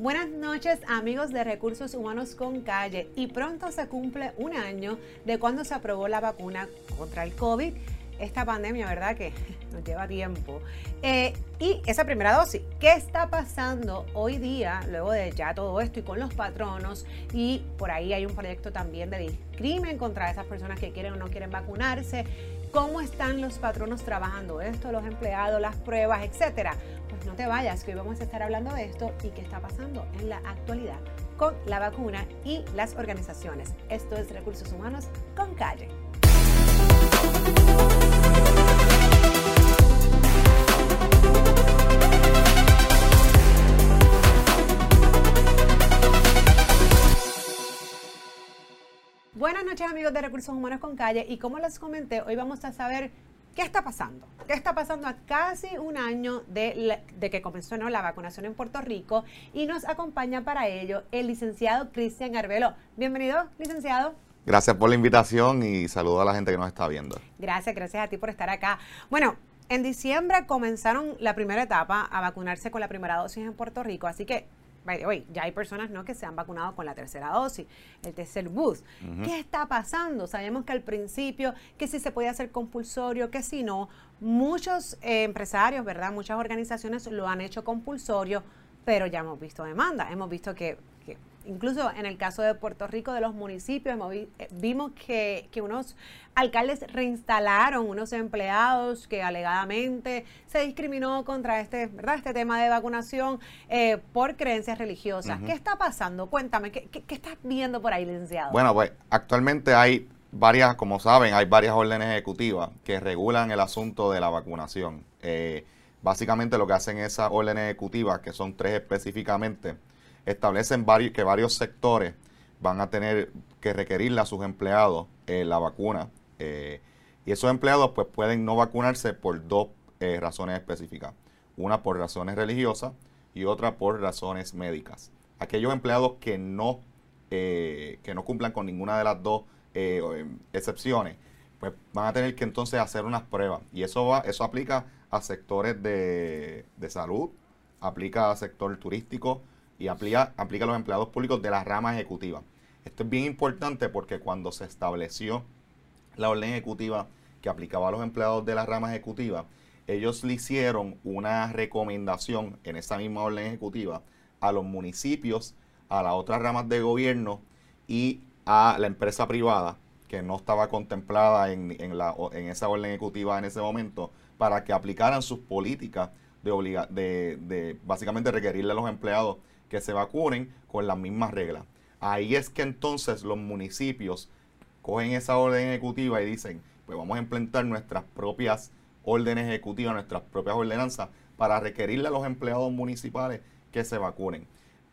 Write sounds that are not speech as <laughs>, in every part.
Buenas noches amigos de Recursos Humanos con Calle y pronto se cumple un año de cuando se aprobó la vacuna contra el COVID esta pandemia, ¿verdad? Que <laughs> nos lleva tiempo. Eh, y esa primera dosis, ¿qué está pasando hoy día, luego de ya todo esto y con los patronos? Y por ahí hay un proyecto también de discrimen contra esas personas que quieren o no quieren vacunarse. ¿Cómo están los patronos trabajando esto, los empleados, las pruebas, etcétera? No te vayas, que hoy vamos a estar hablando de esto y qué está pasando en la actualidad con la vacuna y las organizaciones. Esto es Recursos Humanos con Calle. Buenas noches amigos de Recursos Humanos con Calle y como les comenté, hoy vamos a saber qué está pasando. ¿Qué está pasando a casi un año de, que comenzó la vacunación en Puerto Rico? Y nos acompaña para ello el licenciado Cristian Arbelo. Bienvenido, licenciado. Gracias por la invitación y saludo a la gente que nos está viendo. Gracias, gracias a ti por estar acá. Bueno, en diciembre comenzaron la primera etapa a vacunarse con la primera dosis en Puerto Rico, así que Ya hay personas ¿no? que se han vacunado con la tercera dosis, el tercer boost. ¿Qué está pasando? Sabemos que al principio, que si se puede hacer compulsorio, que si no, muchos eh, empresarios, ¿verdad? Muchas organizaciones lo han hecho compulsorio, pero ya hemos visto demanda, hemos visto que incluso en el caso de Puerto Rico, de los municipios, eh, vimos que, unos alcaldes reinstalaron unos empleados que alegadamente se discriminó contra este, ¿verdad? este tema de vacunación eh, por creencias religiosas. ¿Qué está pasando? Cuéntame, ¿qué, estás viendo por ahí, licenciado? Bueno, pues actualmente hay varias, como saben, hay varias órdenes ejecutivas que regulan el asunto de la vacunación. Eh, básicamente lo que hacen esas órdenes ejecutivas, que son tres específicamente, establecen que varios sectores van a tener que requerirle a sus empleados eh, la vacuna. Eh, y esos empleados pues pueden no vacunarse por dos eh, razones específicas. Una por razones religiosas y otra por razones médicas. Aquellos empleados que no, que no cumplan con ninguna de las dos excepciones, pues van a tener que entonces hacer unas pruebas. Y eso, va, eso aplica a sectores de, de salud, aplica a sector turístico, y aplica, aplica a los empleados públicos de la rama ejecutiva. Esto es bien importante porque cuando se estableció la orden ejecutiva que aplicaba a los empleados de la rama ejecutiva, ellos le hicieron una recomendación en esa misma orden ejecutiva a los municipios, a las otras ramas de gobierno y a la empresa privada que no estaba contemplada en, la, en esa orden ejecutiva en ese momento para que aplicaran sus políticas de, obliga, de, de básicamente requerirle a los empleados que se vacunen con las mismas reglas. Ahí es que entonces los municipios cogen esa orden ejecutiva y dicen, pues vamos a implementar nuestras propias órdenes ejecutivas, nuestras propias ordenanzas para requerirle a los empleados municipales que se vacunen.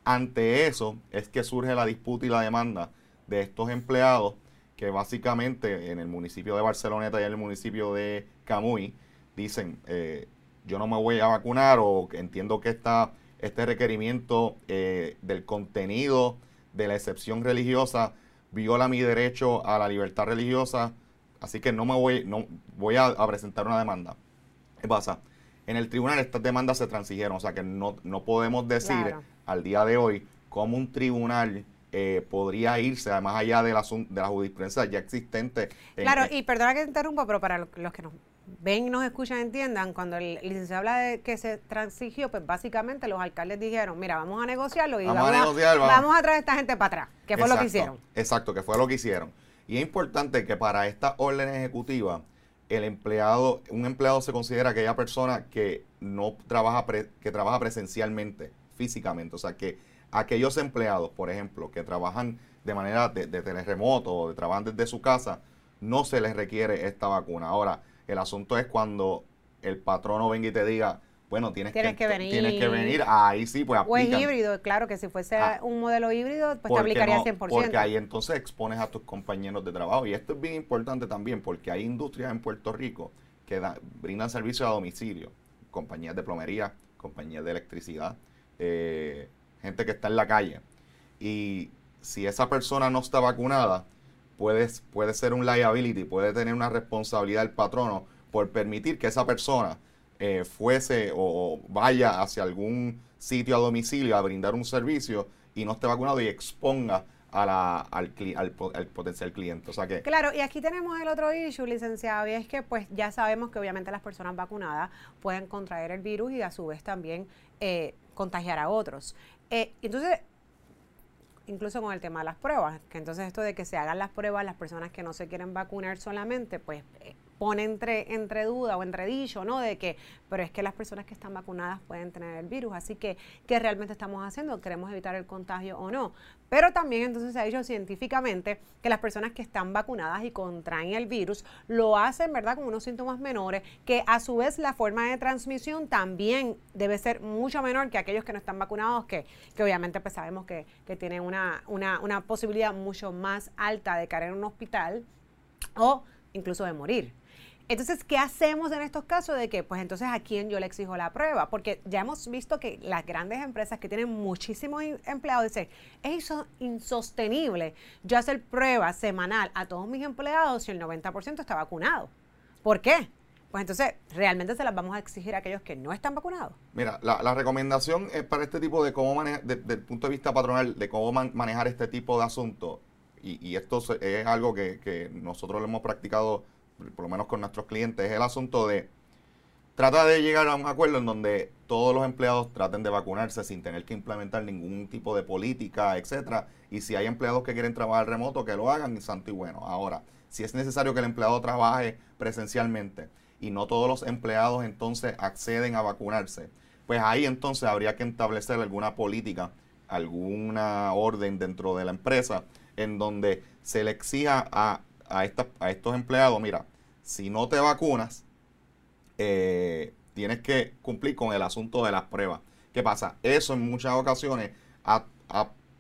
Ante eso es que surge la disputa y la demanda de estos empleados que básicamente en el municipio de Barceloneta y en el municipio de Camuy dicen, eh, yo no me voy a vacunar o entiendo que esta este requerimiento eh, del contenido de la excepción religiosa viola mi derecho a la libertad religiosa, así que no me voy, no voy a, presentar una demanda. ¿Qué pasa? En el tribunal estas demandas se transigieron, o sea que no, podemos decir al día de hoy cómo un tribunal eh, podría irse más allá de la, de la jurisprudencia ya existente. claro, y perdona que te interrumpa, pero para los que nos ven, nos escuchan, entiendan, cuando el licenciado habla de que se transigió, pues básicamente los alcaldes dijeron, mira, vamos a negociarlo y vamos, a, traer a esta gente para atrás, que fue lo que hicieron. Exacto, que fue lo que hicieron. Y es importante que para esta orden ejecutiva, el empleado, un empleado se considera aquella persona que no trabaja, que trabaja presencialmente, físicamente. O sea, que aquellos empleados, por ejemplo, que trabajan de manera de, de teleremoto o de trabajan desde su casa, no se les requiere esta vacuna. Ahora, el asunto es cuando el patrono venga y te diga, bueno, tienes, que, venir. Tienes que venir, ahí sí, pues aplican. O es híbrido, claro que si fuese ah. un modelo híbrido, pues te aplicaría 100%. Porque ahí entonces expones a tus compañeros de trabajo. Y esto es bien importante también porque hay industrias en Puerto Rico que brindan servicio a domicilio. Compañías de plomería, compañías de electricidad, eh, gente que está en la calle. Y si esa persona no está vacunada, puede, puede ser un liability, puede tener una responsabilidad el patrono por permitir que esa persona eh, fuese o, vaya hacia algún sitio a domicilio a brindar un servicio y no esté vacunado y exponga al, al, potencial cliente. O sea que, claro, y aquí tenemos el otro issue, licenciado, y es que pues ya sabemos que obviamente las personas vacunadas pueden contraer el virus y a su vez también eh, contagiar a otros. Eh, entonces, incluso con el tema de las pruebas, que entonces esto de que se hagan las pruebas las personas que no se quieren vacunar solamente, pues eh, pone entre, duda o entre dicho, ¿no? De que, pero es que las personas que están vacunadas pueden tener el virus, así que, ¿qué realmente estamos haciendo? ¿Queremos evitar el contagio o no? Pero también entonces se ha dicho científicamente que las personas que están vacunadas y contraen el virus lo hacen, ¿verdad?, con unos síntomas menores, que a su vez la forma de transmisión también debe ser mucho menor que aquellos que no están vacunados, que, que obviamente pues sabemos que, que tienen una, una, una posibilidad mucho más alta de caer en un hospital o incluso de morir. Entonces, ¿qué hacemos en estos casos de que, pues entonces, a quién yo le exijo la prueba? Porque ya hemos visto que las grandes empresas que tienen muchísimos empleados dicen, es insostenible yo hacer pruebas semanal a todos mis empleados si el 90% está vacunado. ¿Por qué? Pues entonces, ¿realmente se las vamos a exigir a aquellos que no están vacunados? Mira, la, recomendación es para este tipo de cómo manejar, desde el punto de vista patronal, de cómo manejar este tipo de asuntos, y, esto es algo que, que nosotros lo hemos practicado por lo menos con nuestros clientes, es el asunto de trata de llegar a un acuerdo en donde todos los empleados traten de vacunarse sin tener que implementar ningún tipo de política, etcétera. Y si hay empleados que quieren trabajar remoto, que lo hagan, y santo y bueno. Ahora, si es necesario que el empleado trabaje presencialmente y no todos los empleados entonces acceden a vacunarse, pues ahí entonces habría que establecer alguna política, alguna orden dentro de la empresa en donde se le exija a a, estos empleados, mira, si no te vacunas, eh, tienes que cumplir con el asunto de las pruebas. ¿Qué pasa? Eso en muchas ocasiones ha,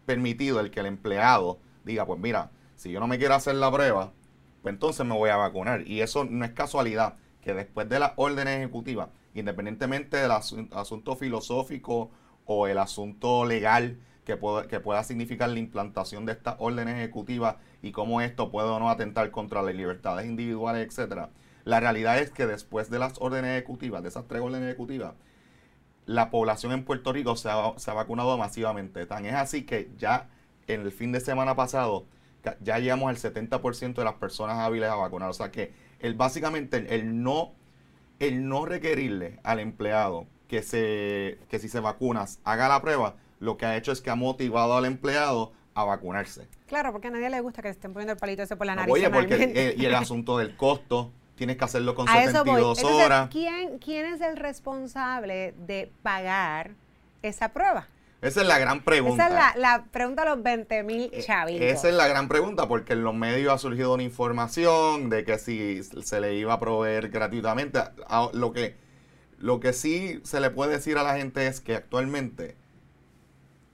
permitido el que el empleado diga, pues mira, si yo no me quiero hacer la prueba, pues entonces me voy a vacunar. Y eso no es casualidad, que después de las órdenes ejecutivas, independientemente del asunto filosófico o el asunto legal que pueda, que pueda significar la implantación de estas órdenes ejecutivas y cómo esto puede o no atentar contra las libertades individuales, etcétera. La realidad es que después de las órdenes ejecutivas, de esas tres órdenes ejecutivas, la población en Puerto Rico se ha, se ha vacunado masivamente. Tan es así que ya en el fin de semana pasado ya llegamos al 70% de las personas hábiles a vacunar. O sea que el, básicamente el, no, el no requerirle al empleado que, se, que si se vacunas haga la prueba, lo que ha hecho es que ha motivado al empleado a vacunarse. Claro, porque a nadie le gusta que estén poniendo el palito ese por la nariz. Oye, porque y el <laughs> asunto del costo, tienes que hacerlo con 72 horas. ¿quién, ¿Quién es el responsable de pagar esa prueba? Esa es la gran pregunta. Esa es la, pregunta de los 20 mil eh, chavitos. Esa es la gran pregunta, porque en los medios ha surgido una información de que si se le iba a proveer gratuitamente. Lo que, lo que sí se le puede decir a la gente es que actualmente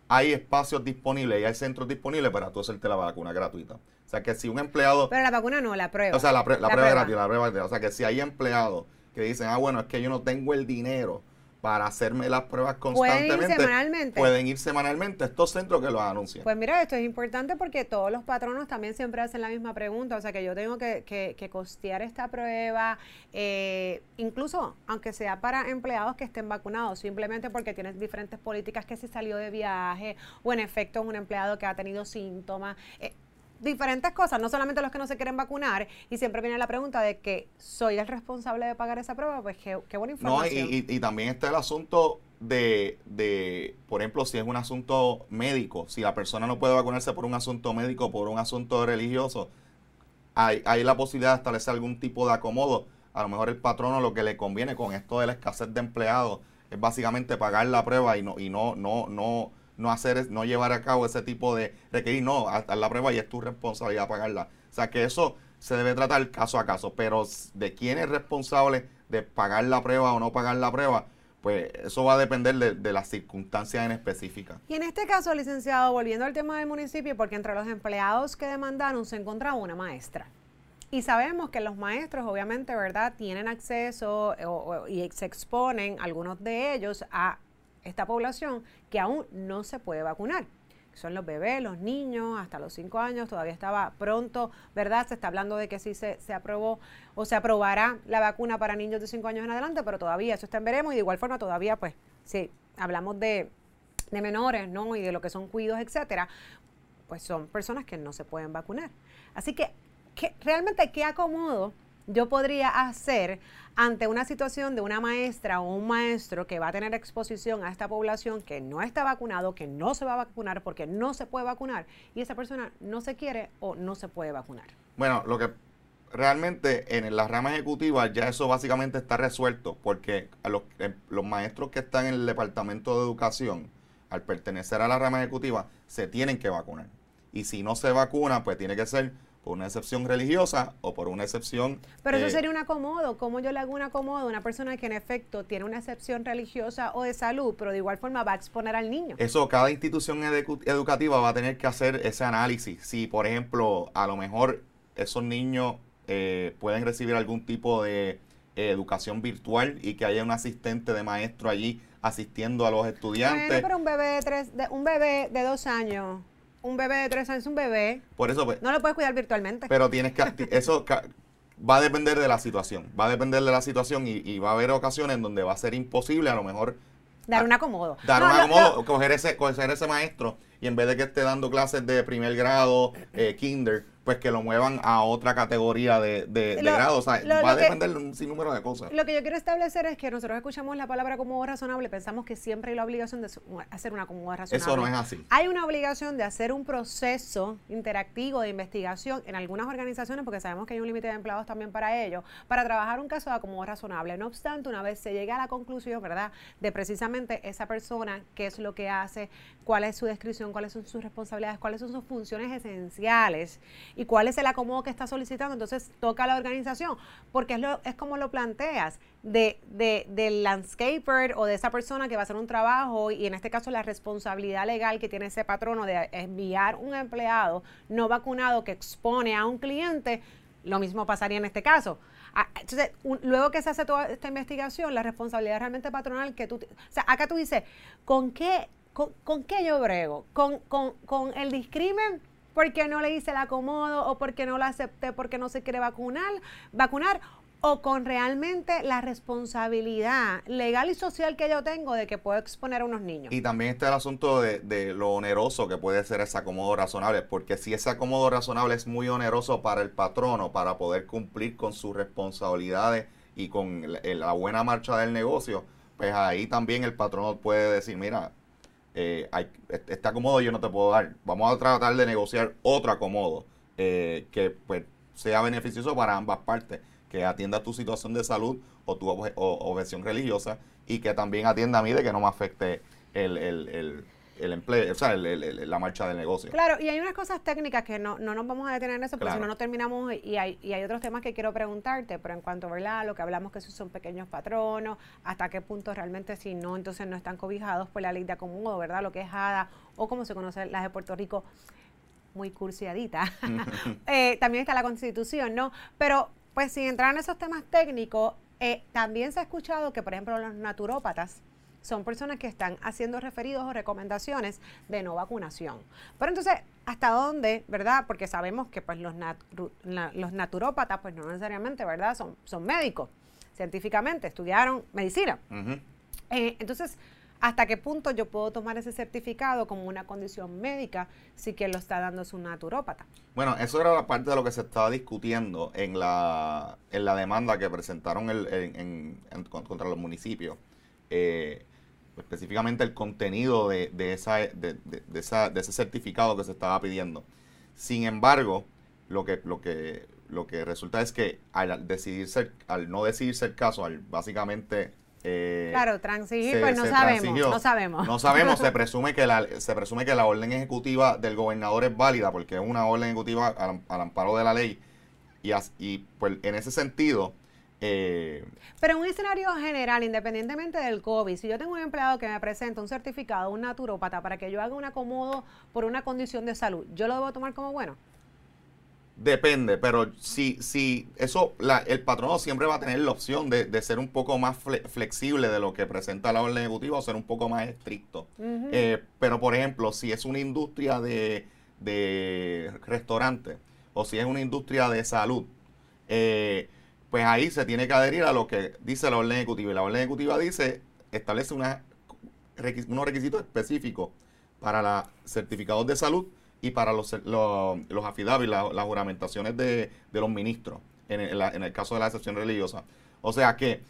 hay espacios disponibles y hay centros disponibles para tú hacerte la vacuna gratuita. O sea que si un empleado... Pero la vacuna no, la prueba. O sea, la, prueba, gratuita, la prueba gratuita. O sea que si hay empleados que dicen, ah, bueno, es que yo no tengo el dinero para hacerme las pruebas constantemente. Pueden ir semanalmente. Pueden ir semanalmente estos centros que los anuncian. Pues mira, esto es importante porque todos los patronos también siempre hacen la misma pregunta. O sea, que yo tengo que, que, costear esta prueba, eh, incluso aunque sea para empleados que estén vacunados, simplemente porque tienes diferentes políticas que se salió de viaje o en efecto es un empleado que ha tenido síntomas. Eh, diferentes cosas, no solamente los que no se quieren vacunar, y siempre viene la pregunta de que soy el responsable de pagar esa prueba, pues qué, buena información. No, y, también está el asunto de, de, por ejemplo, si es un asunto médico, si la persona no puede vacunarse por un asunto médico, por un asunto religioso, hay, hay la posibilidad de establecer algún tipo de acomodo. A lo mejor el patrono lo que le conviene con esto de la escasez de empleados es básicamente pagar la prueba y no, y no, no, no no hacer, no llevar a cabo ese tipo de requerir, no, hasta la prueba y es tu responsabilidad pagarla. O sea que eso se debe tratar caso a caso, pero de quién es responsable de pagar la prueba o no pagar la prueba, pues eso va a depender de, las circunstancias en específica. Y en este caso, licenciado, volviendo al tema del municipio, porque entre los empleados que demandaron se encontraba una maestra. Y sabemos que los maestros, obviamente, ¿verdad?, tienen acceso y se exponen, algunos de ellos, a esta población que aún no se puede vacunar. son los bebés, los niños, hasta los 5 años, todavía estaba pronto, ¿verdad? Se está hablando de que sí se, se aprobó o se aprobará la vacuna para niños de 5 años en adelante, pero todavía eso está en veremos y de igual forma todavía, pues, sí, hablamos de, de menores, ¿no? Y de lo que son cuidos, etcétera, pues son personas que no se pueden vacunar. Así que, que realmente, ¿qué acomodo yo podría hacer ante una situación de una maestra o un maestro que va a tener exposición a esta población que no está vacunado, que no se va a vacunar porque no se puede vacunar y esa persona no se quiere o no se puede vacunar? Bueno, lo que realmente en la rama ejecutiva ya eso básicamente está resuelto porque los, eh, los maestros que están en el departamento de educación, al pertenecer a la rama ejecutiva, se tienen que vacunar. Y si no se vacuna, pues tiene que ser por una excepción religiosa o por una excepción... Pero eso eh, sería un acomodo. ¿Cómo yo le hago un acomodo a una persona que en efecto tiene una excepción religiosa o de salud, pero de igual forma va a exponer al niño? Eso, cada institución educativa va a tener que hacer ese análisis. Si, por ejemplo, a lo mejor esos niños eh, pueden recibir algún tipo de eh, educación virtual y que haya un asistente de maestro allí asistiendo a los estudiantes. Bueno, pero un bebé de, tres, de, un bebé de dos años un bebé de tres años es un bebé. Por eso, pues, no lo puedes cuidar virtualmente. Pero tienes que, eso va a depender de la situación, va a depender de la situación y, va a haber ocasiones en donde va a ser imposible a lo mejor dar un acomodo. Dar un acomodo, coger ese, coger ese maestro y en vez de que esté dando clases de primer grado, eh, kinder, pues que lo muevan a otra categoría de, de, grado. O sea, va a depender de un sinnúmero de cosas. Lo que yo quiero establecer es que nosotros escuchamos la palabra como razonable, pensamos que siempre hay la obligación de hacer una acomodo razonable. Eso no es así. Hay una obligación de hacer un proceso interactivo de investigación en algunas organizaciones, porque sabemos que hay un límite de empleados también para ello, para trabajar un caso de acomodo razonable. No obstante, una vez se llega a la conclusión, ¿verdad?, de precisamente esa persona, qué es lo que hace, cuál es su descripción, cuáles son sus responsabilidades, cuáles son sus funciones esenciales y cuál es el acomodo que está solicitando, entonces toca a la organización, porque es, lo, es como lo planteas, de, de, del landscaper o de esa persona que va a hacer un trabajo y en este caso la responsabilidad legal que tiene ese patrono de enviar un empleado no vacunado que expone a un cliente, lo mismo pasaría en este caso. Ah, entonces, luego que se hace toda esta investigación, la responsabilidad realmente patronal que tú... O sea, acá tú dices, ¿con qué, con, qué yo brego? ¿Con, con, con el discrimen porque no le hice el acomodo o porque no la acepté porque no se quiere vacunar, vacunar o con realmente la responsabilidad legal y social que yo tengo de que puedo exponer a unos niños. Y también está el asunto de, de, lo oneroso que puede ser ese acomodo razonable, porque si ese acomodo razonable es muy oneroso para el patrono, para poder cumplir con sus responsabilidades y con la buena marcha del negocio, pues ahí también el patrono puede decir, mira, eh, hay, este acomodo yo no te puedo dar. Vamos a tratar de negociar otro acomodo eh, que pues sea beneficioso para ambas partes, que atienda tu situación de salud o tu objeción religiosa y que también atienda a mí de que no me afecte el, el el empleo, o sea, la marcha del negocio. Claro, y hay unas cosas técnicas que no, no nos vamos a detener en eso, porque si no, no terminamos y hay, y hay otros temas que quiero preguntarte, pero en cuanto a lo que hablamos que esos son pequeños patronos, hasta qué punto realmente si no, entonces no están cobijados por la ley de acomodo, ¿verdad? Lo que es ADA, o como se conoce las de Puerto Rico, muy cursiadita. <laughs> <laughs> Eh, también está la constitución, ¿no? Pero, pues sin entrar en esos temas técnicos, eh, también se ha escuchado que, por ejemplo, los naturópatas, son personas que están haciendo referidos o recomendaciones de no vacunación. Pero entonces, ¿hasta dónde, verdad? Porque sabemos que pues los, los naturópatas, pues no necesariamente, ¿verdad? Son, son médicos, científicamente, estudiaron medicina. Eh, entonces, ¿hasta qué punto yo puedo tomar ese certificado como una condición médica si quien lo está dando es un naturópata? Bueno, eso era la parte de lo que se estaba discutiendo en la, en la demanda que presentaron el, contra los municipios. Eh, específicamente el contenido de, esa, de, esa, de ese certificado que se estaba pidiendo. Sin embargo, lo que, lo que, lo que resulta es que al decidir ser, al no decidir ser caso, al básicamente eh, claro, transigir, pues no sabemos, no sabemos. No sabemos, se <laughs> presume que la, se presume que la orden ejecutiva del gobernador es válida porque es una orden ejecutiva al, amparo de la ley y, y pues en ese sentido eh, Pero en un escenario general, independientemente del COVID, si yo tengo un empleado que me presenta un certificado, un naturópata, para que yo haga un acomodo por una condición de salud, ¿yo lo debo tomar como bueno? Depende, pero si, si eso, la, el patrono siempre va a tener la opción de, de ser un poco más flexible de lo que presenta la orden ejecutiva o ser un poco más estricto. Eh, pero, por ejemplo, si es una industria de, de restaurante o si es una industria de salud, eh, pues ahí se tiene que adherir a lo que dice la orden ejecutiva. Y la orden ejecutiva dice, establece unos requisitos específicos para los certificados de salud y para los, los, los las juramentaciones de, los ministros, en el, en el, caso de la excepción religiosa. O sea que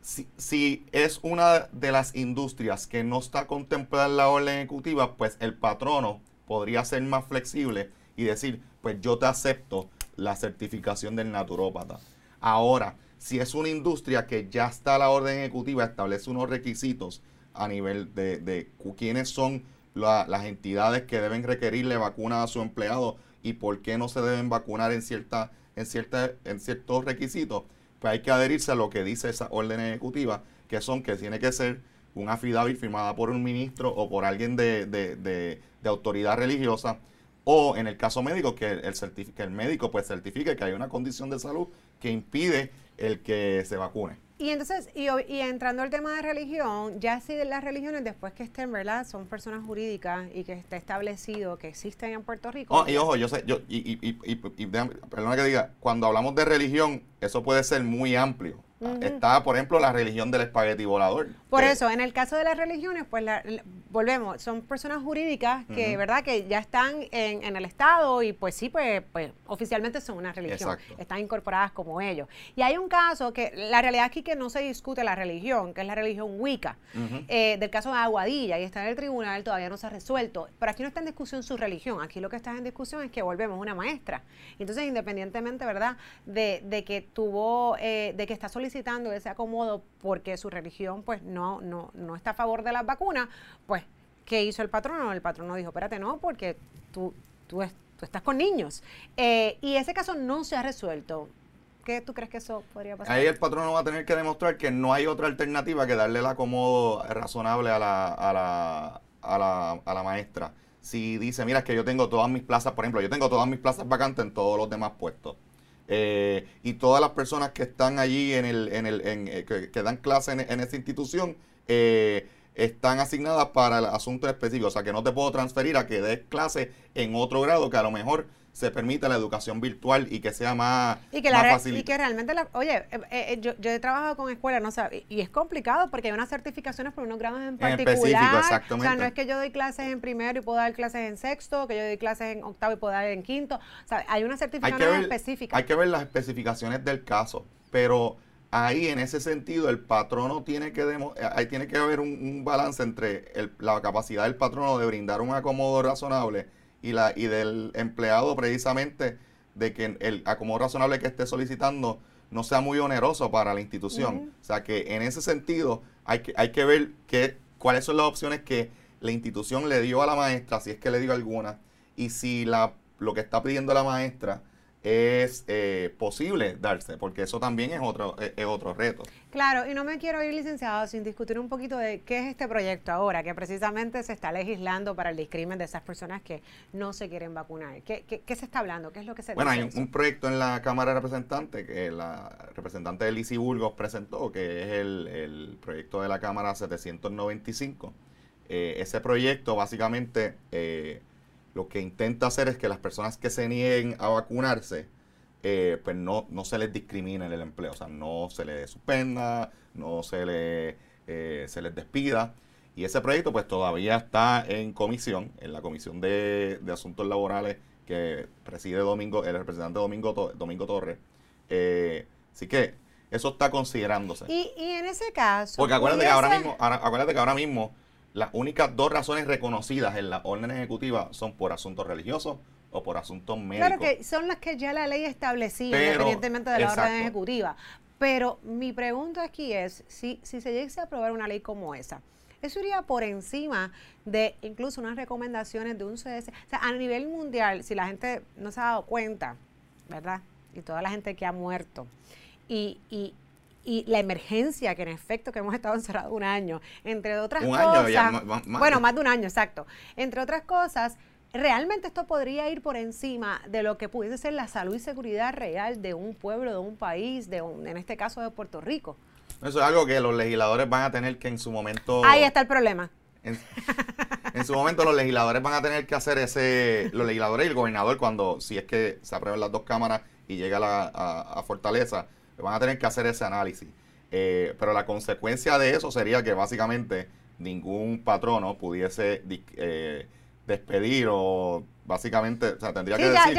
si, si, es una de las industrias que no está contemplada en la orden ejecutiva, pues el patrono podría ser más flexible y decir, pues yo te acepto la certificación del naturópata. Ahora, si es una industria que ya está la orden ejecutiva, establece unos requisitos a nivel de, de quiénes son las entidades que deben requerirle vacunas a su empleado y por qué no se deben vacunar en, cierta, en, cierta, en ciertos requisitos, pues hay que adherirse a lo que dice esa orden ejecutiva, que son que tiene que ser un affidavit firmada por un ministro o por alguien de, de, de, autoridad religiosa, o en el caso médico, que el, que el médico pues certifique que hay una condición de salud que impide el que se vacune. Y entonces, y, y, entrando al tema de religión, ya si las religiones después que estén, ¿verdad? Son personas jurídicas y que esté establecido que existen en Puerto Rico. Oh, y ojo, yo sé, yo, y, y, y, y, perdona que diga, cuando hablamos de religión, eso puede ser muy amplio. Está, por ejemplo, la religión del espagueti volador. Por eso, en el caso de las religiones, pues volvemos, son personas jurídicas que, ¿verdad?, que ya están en, el Estado y pues sí, pues, pues oficialmente son una religión, están incorporadas como ellos. Y hay un caso que la realidad aquí que no se discute la religión, que es la religión Wicca, eh, del caso de Aguadilla, y está en el tribunal, todavía no se ha resuelto. Pero aquí no está en discusión su religión, aquí lo que está en discusión es que volvemos una maestra. Entonces, independientemente, ¿verdad?, de, de que tuvo, eh, de que está solicitando solicitando ese acomodo porque su religión pues no, no, no está a favor de las vacunas, pues, ¿qué hizo el patrono? El patrono dijo, espérate, no, porque tú, tú, estás con niños. Eh, y ese caso no se ha resuelto. ¿Qué tú crees que eso podría pasar? Ahí el patrono va a tener que demostrar que no hay otra alternativa que darle el acomodo razonable a la, a la, a la, a la maestra. Si dice, mira, es que yo tengo todas mis plazas, por ejemplo, yo tengo todas mis plazas vacantes en todos los demás puestos. Eh, y todas las personas que están allí en el, en el, en, eh, que, dan clase en, en esa institución eh, están asignadas para el asunto específico. O sea que no te puedo transferir a que des clase en otro grado que a lo mejor se permita la educación virtual y que sea más, y que, fácil. Y que realmente, la, oye, eh, eh, eh, yo, yo, he trabajado con escuelas, no sé, y, es complicado porque hay unas certificaciones por unos grados en particular. En exactamente. O sea, no es que yo doy clases en primero y puedo dar clases en sexto, que yo doy clases en octavo y puedo dar en quinto. O sea, hay unas certificaciones específicas. Hay que ver las especificaciones del caso, pero ahí en ese sentido el patrono tiene que ahí tiene que haber un, balance entre la capacidad del patrono de brindar un acomodo razonable y, la, y del empleado precisamente de que el acomodo razonable que esté solicitando no sea muy oneroso para la institución. O sea que en ese sentido hay que, hay que ver que, cuáles son las opciones que la institución le dio a la maestra, si es que le dio alguna, y si la, lo que está pidiendo la maestra es eh, posible darse, porque eso también es otro, es, otro reto. Claro, y no me quiero ir, licenciado, sin discutir un poquito de qué es este proyecto ahora, que precisamente se está legislando para el discrimen de esas personas que no se quieren vacunar. ¿Qué, qué, se está hablando? ¿Qué es lo que se Bueno, hay un, proyecto en la Cámara de Representantes que la representante de Lisi Burgos presentó, que es el, proyecto de la Cámara 795. Eh, ese proyecto básicamente... Eh, lo que intenta hacer es que las personas que se nieguen a vacunarse, eh, pues no, no se les discrimine en el empleo, o sea, no se les suspenda, no se, le, eh, se les despida. Y ese proyecto pues todavía está en comisión, en la Comisión de, Asuntos Laborales que preside Domingo, el representante Domingo, Domingo Torres. Eh, así que eso está considerándose. Y, y en ese caso... Porque acuérdate, que ahora mismo, acuérdate que ahora mismo las únicas dos razones reconocidas en la orden ejecutiva son por asuntos religiosos o por asuntos médicos. Claro que son las que ya la ley establecía, independientemente de la orden ejecutiva. Pero mi pregunta aquí es, si, si se llegase a aprobar una ley como esa, eso iría por encima de incluso unas recomendaciones de un CDC. O sea, a nivel mundial, si la gente no se ha dado cuenta, ¿verdad? Y toda la gente que ha muerto, y, y, y la emergencia que en efecto que hemos estado <laughs> encerrados un año, entre otras cosas, bueno, más de un año, exacto, entre otras cosas, realmente esto podría ir por encima de lo que pudiese ser la salud y seguridad real de un pueblo, de un país, de un, en este caso de Puerto Rico. Eso es algo que los legisladores van a tener que en su momento... Ahí está el problema. En, su momento los legisladores van a tener que hacer ese... Los legisladores y el gobernador cuando, si es que se aprueban las dos cámaras y llega a, Fortaleza, van a tener que hacer ese análisis. Eh, pero la consecuencia de eso sería que básicamente ningún patrono pudiese eh, despedir o básicamente, o sea, tendría que decir,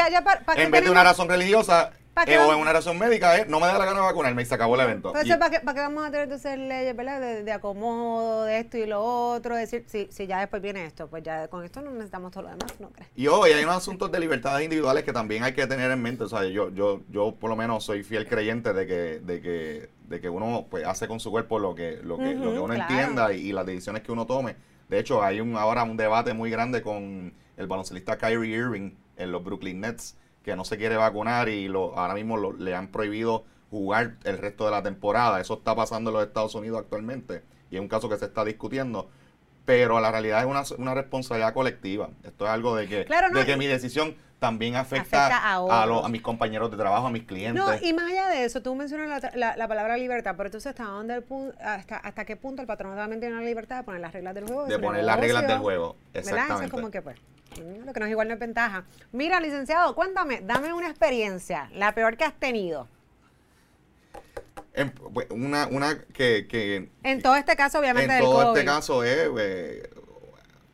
en vez de una razón religiosa, eh, o en una razón médica, eh, no me da la gana de vacunarme y se acabó el evento. Pero ¿para, qué, ¿para, qué, vamos a tener entonces leyes, ¿verdad? De, acomodo, de esto y lo otro, decir, si, si ya después viene esto, pues ya con esto no necesitamos todo lo demás, ¿no crees? Y hoy hay unos asuntos de libertades individuales que también hay que tener en mente, o sea, yo, yo, yo por lo menos soy fiel creyente de que, de que, de que uno pues hace con su cuerpo lo que, lo que, lo que uno entienda y, las decisiones que uno tome. De hecho, hay un ahora un debate muy grande con el baloncelista Kyrie Irving en los Brooklyn Nets que no se quiere vacunar y lo, ahora mismo le han prohibido jugar el resto de la temporada. Eso está pasando en los Estados Unidos actualmente y es un caso que se está discutiendo. Pero la realidad es una, una responsabilidad colectiva. Esto es algo de que, de que mi decisión también afecta, a, a, mis compañeros de trabajo, a mis clientes. No, y más allá de eso, tú mencionas la, la, palabra libertad, pero entonces ¿hasta, dónde hasta, hasta qué punto el patrón también tiene la libertad de poner las reglas del juego? De, poner las reglas del juego, exactamente. Eso es como que pues, lo que no es igual no es ventaja. Mira, licenciado, cuéntame, dame una experiencia, la peor que has tenido. En, pues, una, una que, que, En todo este caso, obviamente. En todo este caso es eh,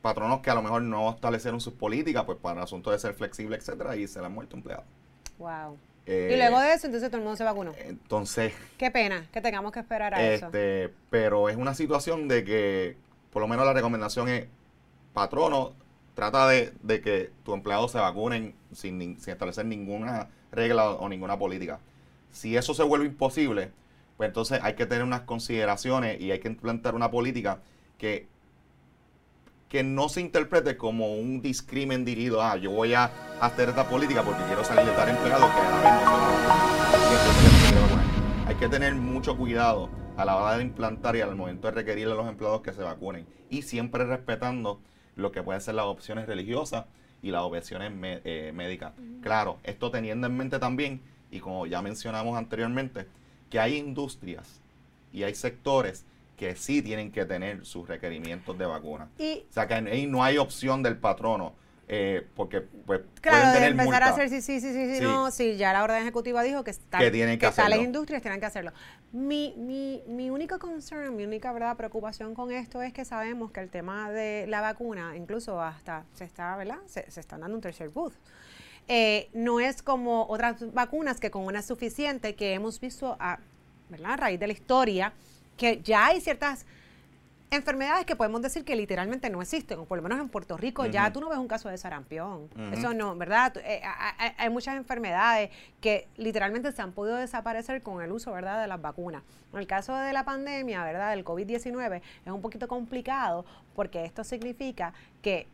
patronos que a lo mejor no establecieron sus políticas, pues para el asunto de ser flexible, etcétera, y se le han muerto empleados. Wow. y luego de eso, entonces todo el mundo se vacunó. Entonces. Qué pena que tengamos que esperar a este, eso. Pero es una situación de que, por lo menos la recomendación es, patrono, trata de, que tus empleados se vacunen sin, establecer ninguna regla o, ninguna política. Si eso se vuelve imposible, pues entonces hay que tener unas consideraciones y hay que implantar una política que, que no se interprete como un discrimen dirigido a ah, yo voy a hacer esta política porque quiero salir de estar empleado que a la vez no se Hay que tener mucho cuidado a la hora de implantar y al momento de requerirle a los empleados que se vacunen. Y siempre respetando lo que pueden ser las opciones religiosas y las opciones eh, médicas. Claro, esto teniendo en mente también, y como ya mencionamos anteriormente, que hay industrias y hay sectores que sí tienen que tener sus requerimientos de vacuna. o sea, que ahí no hay opción del patrono eh, porque pues claro, pueden tener empezar a hacer sí, sí, sí, sí, sí, no, sí, ya la orden ejecutiva dijo que, está, que, tienen que, tales industrias tienen que hacerlo. Mi, mi, mi único concern, mi única verdad preocupación con esto es que sabemos que el tema de la vacuna, incluso hasta se está, ¿verdad? Se, se están dando un tercer booth. Eh, no es como otras vacunas que con una suficiente que hemos visto a, ¿verdad? a raíz de la historia, que ya hay ciertas enfermedades que podemos decir que literalmente no existen, o por lo menos en Puerto Rico ya tú no ves un caso de sarampión. Eso no, ¿verdad? Eh, hay, muchas enfermedades que literalmente se han podido desaparecer con el uso, ¿verdad?, de las vacunas. En el caso de la pandemia, ¿verdad?, del COVID-19 es un poquito complicado porque esto significa que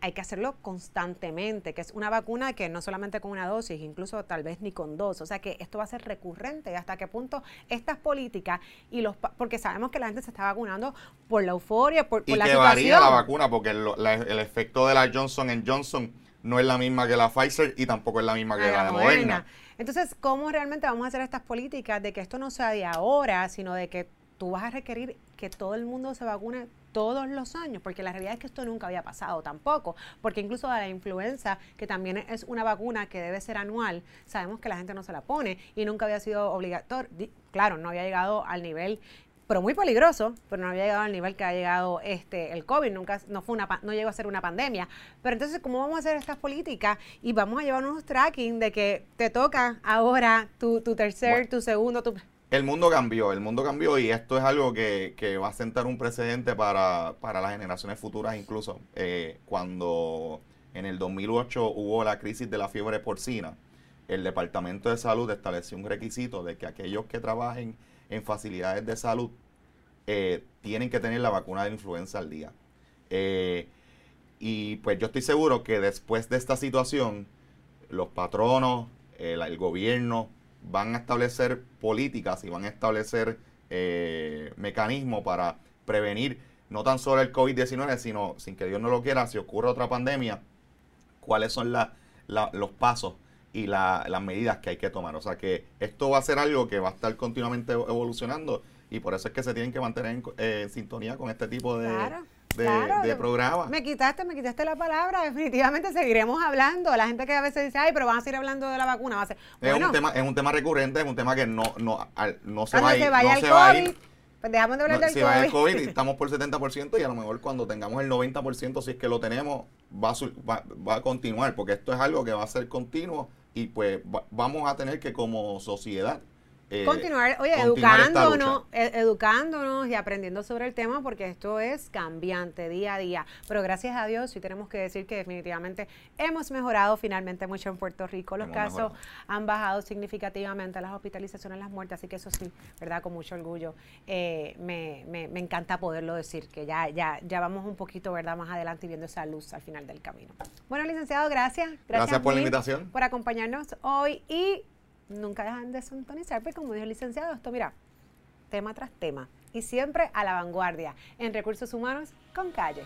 hay que hacerlo constantemente, que es una vacuna que no solamente con una dosis, incluso tal vez ni con dos, o sea que esto va a ser recurrente, hasta qué punto estas políticas y los porque sabemos que la gente se está vacunando por la euforia, por, por y que varía la vacuna porque el, efecto de la Johnson Johnson no es la misma que la Pfizer y tampoco es la misma que la, de Moderna. Entonces, ¿cómo realmente vamos a hacer estas políticas de que esto no sea de ahora, sino de que tú vas a requerir que todo el mundo se vacune todos los años, porque la realidad es que esto nunca había pasado tampoco, porque incluso de la influenza, que también es una vacuna que debe ser anual, sabemos que la gente no se la pone y nunca había sido obligatorio, claro, no había llegado al nivel pero muy peligroso, pero no había llegado al nivel que ha llegado este el COVID, nunca no fue una no llegó a ser una pandemia. Pero entonces, ¿cómo vamos a hacer estas políticas? Y vamos a llevar unos tracking de que te toca ahora tu, tu tercer, tu segundo, tu el mundo cambió, el mundo cambió y esto es algo que, va a sentar un precedente para, las generaciones futuras incluso. Eh, cuando en el 2008 hubo la crisis de la fiebre porcina, el Departamento de Salud estableció un requisito de que aquellos que trabajen en facilidades de salud eh, tienen que tener la vacuna de influenza al día. Eh, y pues yo estoy seguro que después de esta situación, los patronos, el gobierno, van a establecer políticas y van a establecer eh, mecanismos para prevenir no tan solo el COVID-19, sino, sin que Dios no lo quiera, si ocurre otra pandemia, cuáles son los pasos y las medidas que hay que tomar. O sea que esto va a ser algo que va a estar continuamente evolucionando y por eso es que se tienen que mantener en, eh, sintonía con este tipo de, de, programas. Me quitaste, me quitaste la palabra. Definitivamente seguiremos hablando. La gente que a veces dice, ay, pero van a seguir hablando de la vacuna. Va a ser, es, un tema, es un tema recurrente, es un tema que no, no, no se va a ir. Se vaya no se va a ir pues dejamos de hablar del si COVID. va el COVID y estamos por 70% y a lo mejor cuando tengamos el 90%, si es que lo tenemos, va a, va, a continuar, porque esto es algo que va a ser continuo y pues vamos a tener que como sociedad eh, continuar, oye, educándonos, educándonos y aprendiendo sobre el tema porque esto es cambiante día a día. Pero gracias a Dios sí tenemos que decir que definitivamente hemos mejorado finalmente mucho en Puerto Rico. Los casos han bajado significativamente, las hospitalizaciones, las muertes, así que eso sí, ¿verdad? Con mucho orgullo. Eh, me, me, me, encanta poderlo decir, que ya, ya, ya vamos un poquito, ¿verdad? Más adelante viendo esa luz al final del camino. Bueno, licenciado, gracias. Gracias, gracias por la invitación. Por acompañarnos hoy y nunca dejan de sintonizar, porque como dijo el licenciado, esto mira, tema tras tema. Y siempre a la vanguardia en recursos humanos con calle.